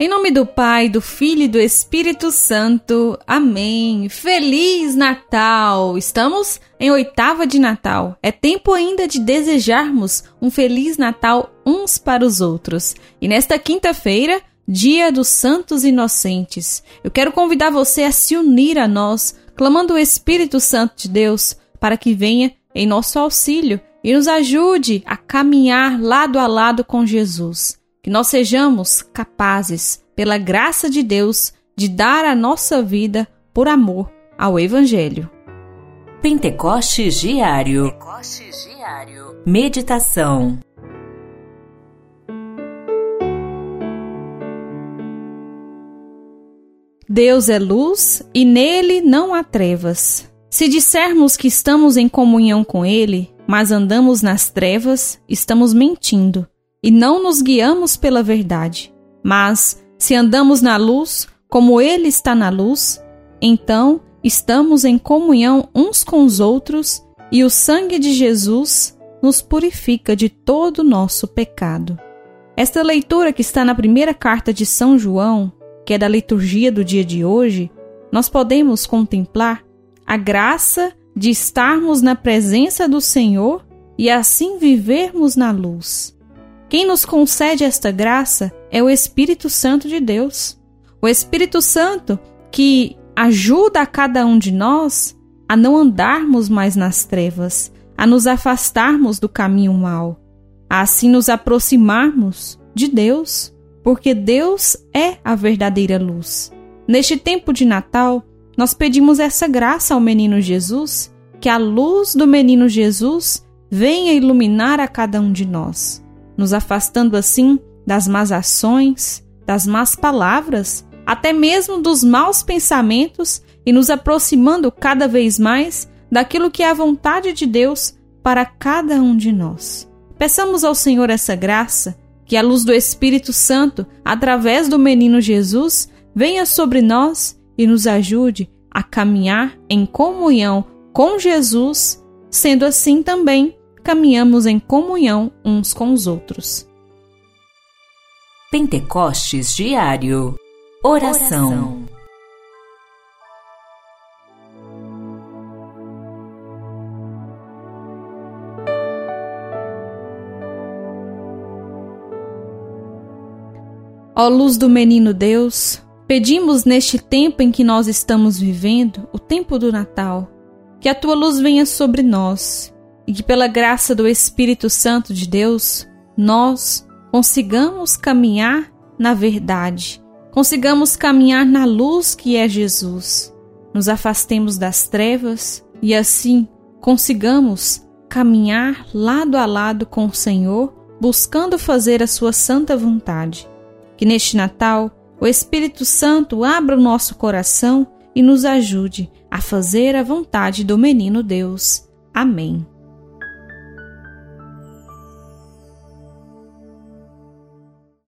Em nome do Pai, do Filho e do Espírito Santo. Amém. Feliz Natal! Estamos em oitava de Natal. É tempo ainda de desejarmos um feliz Natal uns para os outros. E nesta quinta-feira, Dia dos Santos Inocentes, eu quero convidar você a se unir a nós, clamando o Espírito Santo de Deus para que venha em nosso auxílio e nos ajude a caminhar lado a lado com Jesus que nós sejamos capazes, pela graça de Deus, de dar a nossa vida por amor ao Evangelho. Pentecostes Diário. Pentecostes Diário. Meditação. Deus é luz e nele não há trevas. Se dissermos que estamos em comunhão com Ele, mas andamos nas trevas, estamos mentindo e não nos guiamos pela verdade. Mas, se andamos na luz, como Ele está na luz, então estamos em comunhão uns com os outros e o sangue de Jesus nos purifica de todo o nosso pecado. Esta leitura que está na primeira carta de São João, que é da liturgia do dia de hoje, nós podemos contemplar a graça de estarmos na presença do Senhor e assim vivermos na luz. Quem nos concede esta graça é o Espírito Santo de Deus. O Espírito Santo que ajuda a cada um de nós a não andarmos mais nas trevas, a nos afastarmos do caminho mau, a assim nos aproximarmos de Deus, porque Deus é a verdadeira luz. Neste tempo de Natal, nós pedimos essa graça ao menino Jesus, que a luz do menino Jesus venha iluminar a cada um de nós nos afastando assim das más ações, das más palavras, até mesmo dos maus pensamentos e nos aproximando cada vez mais daquilo que é a vontade de Deus para cada um de nós. Peçamos ao Senhor essa graça, que a luz do Espírito Santo, através do menino Jesus, venha sobre nós e nos ajude a caminhar em comunhão com Jesus, sendo assim também caminhamos em comunhão uns com os outros. Pentecostes Diário Oração, Ó luz do menino Deus, pedimos neste tempo em que nós estamos vivendo, o tempo do Natal, que a tua luz venha sobre nós e que, pela graça do Espírito Santo de Deus, nós consigamos caminhar na verdade, consigamos caminhar na luz que é Jesus, nos afastemos das trevas e assim consigamos caminhar lado a lado com o Senhor, buscando fazer a sua santa vontade. Que neste Natal o Espírito Santo abra o nosso coração e nos ajude a fazer a vontade do menino Deus. Amém.